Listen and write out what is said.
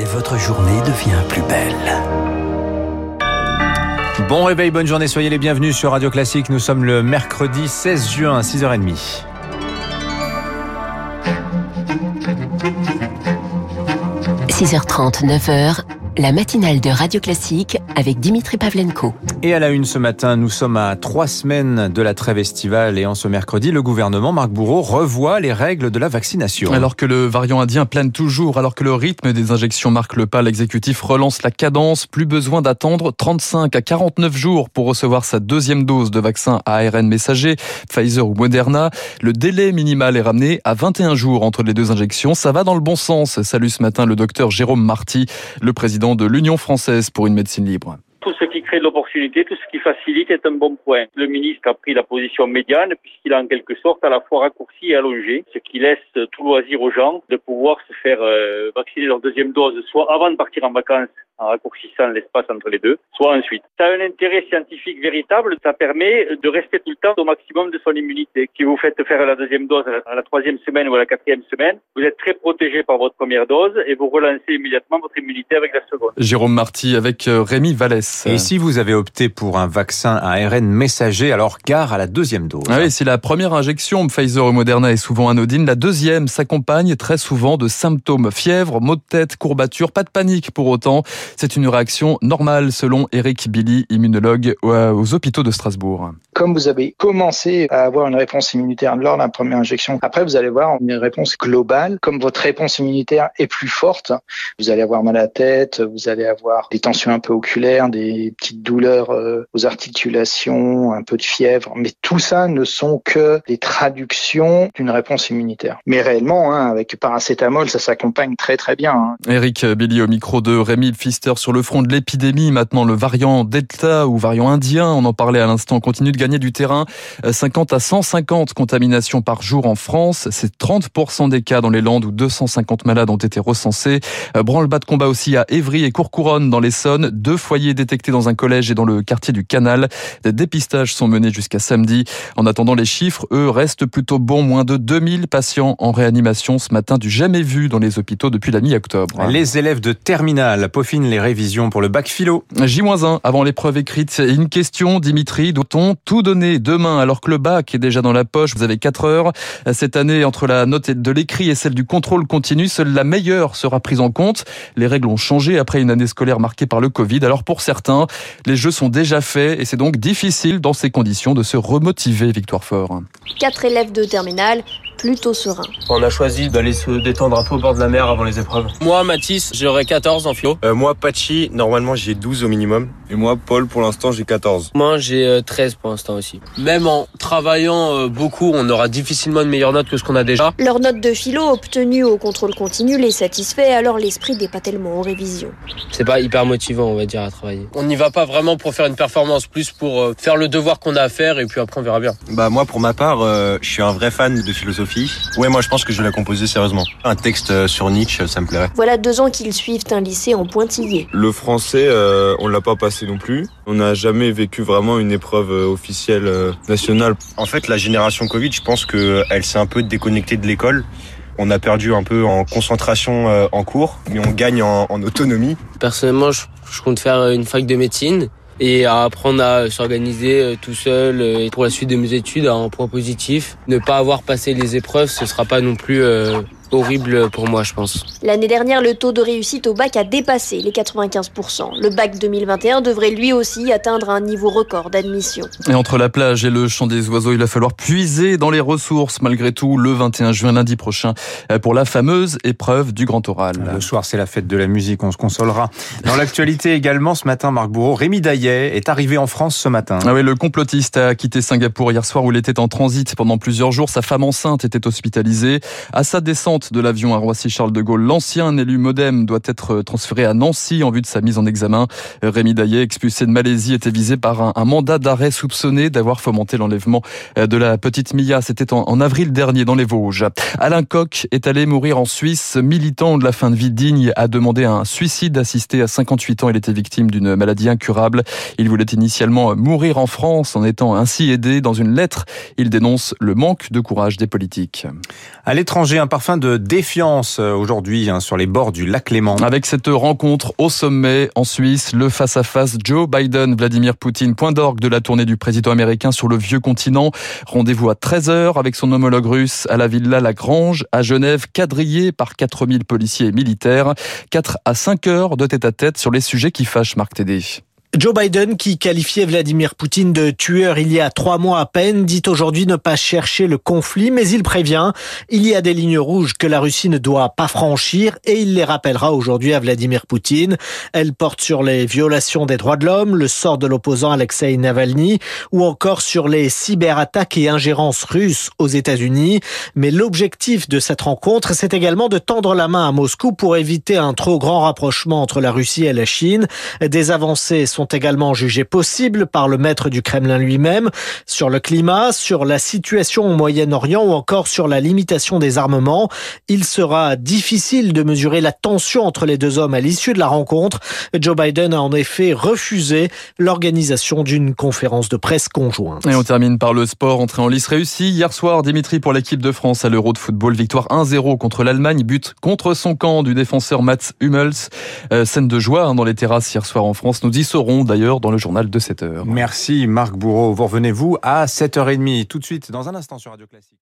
et votre journée devient plus belle. Bon réveil, bonne journée, soyez les bienvenus sur Radio Classique. Nous sommes le mercredi 16 juin à 6h30. 6h30, 9h, la matinale de Radio Classique avec Dimitri Pavlenko. Et à la une ce matin, nous sommes à trois semaines de la trêve estivale et en ce mercredi, le gouvernement, Marc Bourreau, revoit les règles de la vaccination. Alors que le variant indien plane toujours, alors que le rythme des injections marque le pas, l'exécutif relance la cadence. Plus besoin d'attendre 35 à 49 jours pour recevoir sa deuxième dose de vaccin à ARN messager, Pfizer ou Moderna. Le délai minimal est ramené à 21 jours entre les deux injections. Ça va dans le bon sens. Salut ce matin le docteur Jérôme Marty, le président de l'Union française pour une médecine libre. Tout ce qui crée de l'opportunité, tout ce qui facilite est un bon point. Le ministre a pris la position médiane puisqu'il a en quelque sorte à la fois raccourci et allongé, ce qui laisse tout loisir aux gens de pouvoir se faire euh, vacciner leur deuxième dose, soit avant de partir en vacances en raccourcissant l'espace entre les deux, soit ensuite. Ça a un intérêt scientifique véritable, ça permet de rester tout le temps au maximum de son immunité. Si vous faites faire la deuxième dose à la troisième semaine ou à la quatrième semaine, vous êtes très protégé par votre première dose et vous relancez immédiatement votre immunité avec la seconde. Jérôme Marty avec euh, Rémi Vallès. Et si vous avez opté pour un vaccin à ARN messager, alors gare à la deuxième dose. Ah oui, si la première injection Pfizer ou Moderna est souvent anodine, la deuxième s'accompagne très souvent de symptômes fièvre, maux de tête, courbatures, pas de panique pour autant. C'est une réaction normale selon Eric Billy, immunologue aux hôpitaux de Strasbourg. Comme vous avez commencé à avoir une réponse immunitaire lors de la première injection, après vous allez voir une réponse globale. Comme votre réponse immunitaire est plus forte, vous allez avoir mal à la tête, vous allez avoir des tensions un peu oculaires, des petites douleurs euh, aux articulations, un peu de fièvre. Mais tout ça ne sont que des traductions d'une réponse immunitaire. Mais réellement, hein, avec paracétamol, ça s'accompagne très très bien. Hein. Eric Billy au micro de Rémi Pfister sur le front de l'épidémie. Maintenant, le variant Delta ou variant indien, on en parlait à l'instant, continue de gagner du terrain. 50 à 150 contaminations par jour en France. C'est 30% des cas dans les Landes où 250 malades ont été recensés. Branle-bas de combat aussi à Évry et Courcouronne dans l'Essonne. Deux foyers détectés dans un collège et dans le quartier du Canal. Des dépistages sont menés jusqu'à samedi. En attendant, les chiffres, eux, restent plutôt bons. Moins de 2000 patients en réanimation ce matin, du jamais vu dans les hôpitaux depuis la mi-octobre. Les élèves de terminale peaufinent les révisions pour le bac philo. J-1 avant l'épreuve écrite. Une question, Dimitri, doit-on tout donner demain alors que le bac est déjà dans la poche? Vous avez 4 heures. Cette année, entre la note de l'écrit et celle du contrôle continu, seule la meilleure sera prise en compte. Les règles ont changé après une année scolaire marquée par le Covid. Alors pour certains, les jeux sont déjà faits et c'est donc difficile dans ces conditions de se remotiver, Victoire Fort. Quatre élèves de terminale plutôt serein. On a choisi d'aller se détendre un peu au bord de la mer avant les épreuves. Moi, Mathis, j'aurai 14 en philo. Euh, moi, Pachi, normalement j'ai 12 au minimum. Et moi, Paul, pour l'instant j'ai 14. Moi, j'ai 13 pour l'instant aussi. Même en travaillant euh, beaucoup, on aura difficilement une meilleure note que ce qu'on a déjà. Leur note de philo obtenue au contrôle continu les satisfait, alors l'esprit n'est pas tellement en révision. C'est pas hyper motivant, on va dire, à travailler. On n'y va pas vraiment pour faire une performance, plus pour euh, faire le devoir qu'on a à faire et puis après on verra bien. Bah moi, pour ma part, euh, je suis un vrai fan de philosophie. Ouais, moi je pense que je vais la composer sérieusement. Un texte euh, sur Nietzsche, ça me plairait. Voilà deux ans qu'ils suivent un lycée en pointillé. Le français, euh, on l'a pas passé non plus. On n'a jamais vécu vraiment une épreuve euh, officielle euh, nationale. En fait, la génération Covid, je pense que elle s'est un peu déconnectée de l'école. On a perdu un peu en concentration euh, en cours, mais on gagne en, en autonomie. Personnellement, je, je compte faire une fac de médecine et à apprendre à s'organiser euh, tout seul euh, pour la suite de mes études un point positif. Ne pas avoir passé les épreuves, ce sera pas non plus euh, horrible pour moi, je pense. L'année dernière, le taux de réussite au bac a dépassé les 95%. Le bac 2021 devrait lui aussi atteindre un niveau record d'admission. Et entre la plage et le chant des oiseaux, il va falloir puiser dans les ressources malgré tout le 21 juin lundi prochain pour la fameuse épreuve du grand oral. Le soir, c'est la fête de la musique, on se consolera. Dans l'actualité également, ce matin, Marc Bourreau, Rémi Daillet est arrivé en France ce matin. Ah oui, le complotiste a quitté Singapour hier soir où il était en transit pendant plusieurs jours. Sa femme enceinte était hospitalisée. À sa descente de l'avion à Roissy-Charles de Gaulle, l'ancien élu modem doit être transféré à Nancy en vue de sa mise en examen. Rémi Daillet, expulsé de Malaisie, était visé par un, mandat d'arrêt soupçonné d'avoir fomenté l'enlèvement de la petite Mia. C'était en, en, avril dernier dans les Vosges. Alain Koch est allé mourir en Suisse. Militant de la fin de vie digne a demandé un suicide assisté à 58 ans. Il était victime d'une maladie incurable. Il voulait initialement mourir en France en étant ainsi aidé. Dans une lettre, il dénonce le manque de courage des politiques. À l'étranger, un parfum de défiance euh, aujourd'hui hein, sur les bords du lac Léman. Avec cette rencontre au sommet en Suisse, le face-à-face Joe Biden-Vladimir Poutine, point d'orgue de la tournée du président américain sur le vieux continent. Rendez-vous à 13h avec son homologue russe à la Villa Lagrange à Genève, quadrillé par 4000 policiers et militaires. 4 à 5 heures de tête à tête sur les sujets qui fâchent Marc Tédé. Joe Biden, qui qualifiait Vladimir Poutine de tueur il y a trois mois à peine, dit aujourd'hui ne pas chercher le conflit, mais il prévient, il y a des lignes rouges que la Russie ne doit pas franchir et il les rappellera aujourd'hui à Vladimir Poutine. Elles portent sur les violations des droits de l'homme, le sort de l'opposant Alexei Navalny ou encore sur les cyberattaques et ingérences russes aux États-Unis. Mais l'objectif de cette rencontre, c'est également de tendre la main à Moscou pour éviter un trop grand rapprochement entre la Russie et la Chine. Des avancées sont sont également jugés possibles par le maître du Kremlin lui-même sur le climat, sur la situation au Moyen-Orient ou encore sur la limitation des armements. Il sera difficile de mesurer la tension entre les deux hommes à l'issue de la rencontre. Joe Biden a en effet refusé l'organisation d'une conférence de presse conjointe. Et on termine par le sport. Entrée en lice réussie. Hier soir, Dimitri pour l'équipe de France à l'Euro de football. Victoire 1-0 contre l'Allemagne. But contre son camp du défenseur Mats Hummels. Euh, scène de joie hein, dans les terrasses hier soir en France. Nous y serons d'ailleurs dans le journal de 7 heures. Merci Marc Bourreau. Vous revenez-vous à 7h30 tout de suite dans un instant sur Radio Classique.